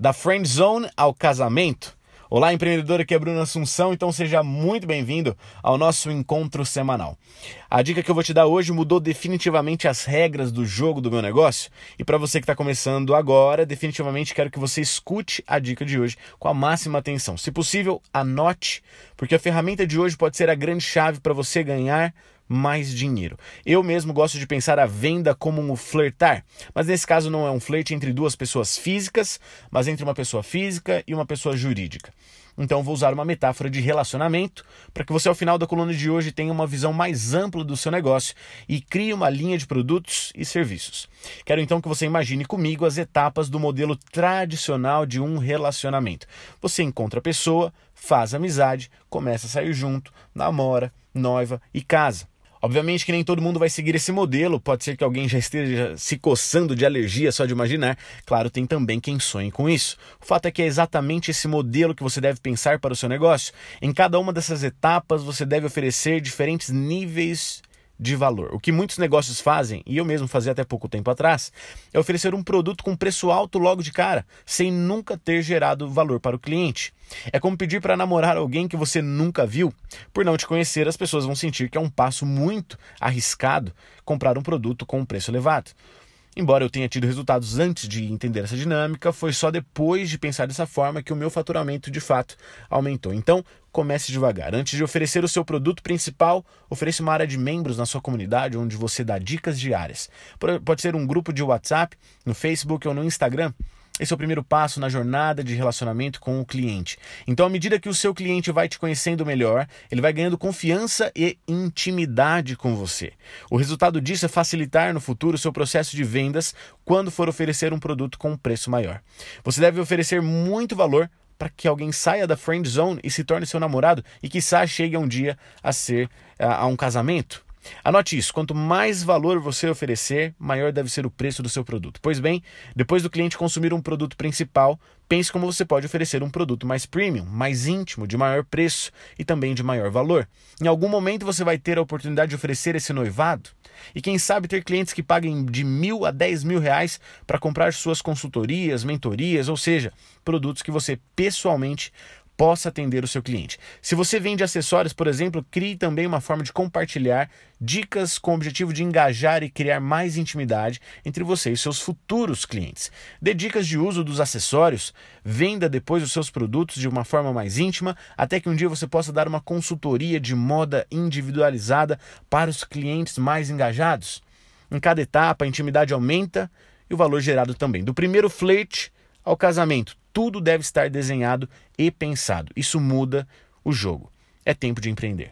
Da friend zone ao casamento. Olá, empreendedora, aqui é Bruno Assunção, então seja muito bem-vindo ao nosso encontro semanal. A dica que eu vou te dar hoje mudou definitivamente as regras do jogo do meu negócio. E para você que está começando agora, definitivamente quero que você escute a dica de hoje com a máxima atenção. Se possível, anote, porque a ferramenta de hoje pode ser a grande chave para você ganhar mais dinheiro. Eu mesmo gosto de pensar a venda como um flertar, mas nesse caso não é um flerte entre duas pessoas físicas, mas entre uma pessoa física e uma pessoa jurídica. Então vou usar uma metáfora de relacionamento para que você ao final da coluna de hoje tenha uma visão mais ampla do seu negócio e crie uma linha de produtos e serviços. Quero então que você imagine comigo as etapas do modelo tradicional de um relacionamento. Você encontra a pessoa, faz amizade, começa a sair junto, namora, noiva e casa. Obviamente que nem todo mundo vai seguir esse modelo, pode ser que alguém já esteja se coçando de alergia só de imaginar. Claro, tem também quem sonhe com isso. O fato é que é exatamente esse modelo que você deve pensar para o seu negócio. Em cada uma dessas etapas, você deve oferecer diferentes níveis de valor. O que muitos negócios fazem, e eu mesmo fazia até pouco tempo atrás, é oferecer um produto com preço alto logo de cara, sem nunca ter gerado valor para o cliente. É como pedir para namorar alguém que você nunca viu. Por não te conhecer, as pessoas vão sentir que é um passo muito arriscado comprar um produto com um preço elevado. Embora eu tenha tido resultados antes de entender essa dinâmica, foi só depois de pensar dessa forma que o meu faturamento de fato aumentou. Então, comece devagar. Antes de oferecer o seu produto principal, ofereça uma área de membros na sua comunidade onde você dá dicas diárias. Pode ser um grupo de WhatsApp, no Facebook ou no Instagram esse é o primeiro passo na jornada de relacionamento com o cliente. Então, à medida que o seu cliente vai te conhecendo melhor, ele vai ganhando confiança e intimidade com você. O resultado disso é facilitar no futuro o seu processo de vendas quando for oferecer um produto com um preço maior. Você deve oferecer muito valor para que alguém saia da friend zone e se torne seu namorado e quiçá chegue um dia a ser a, a um casamento. Anote isso: quanto mais valor você oferecer, maior deve ser o preço do seu produto. Pois bem, depois do cliente consumir um produto principal, pense como você pode oferecer um produto mais premium, mais íntimo, de maior preço e também de maior valor. Em algum momento você vai ter a oportunidade de oferecer esse noivado e quem sabe ter clientes que paguem de mil a dez mil reais para comprar suas consultorias, mentorias, ou seja, produtos que você pessoalmente possa atender o seu cliente. Se você vende acessórios, por exemplo, crie também uma forma de compartilhar dicas com o objetivo de engajar e criar mais intimidade entre você e seus futuros clientes. Dê dicas de uso dos acessórios, venda depois os seus produtos de uma forma mais íntima, até que um dia você possa dar uma consultoria de moda individualizada para os clientes mais engajados. Em cada etapa, a intimidade aumenta e o valor gerado também. Do primeiro flerte ao casamento, tudo deve estar desenhado e pensado. Isso muda o jogo. É tempo de empreender.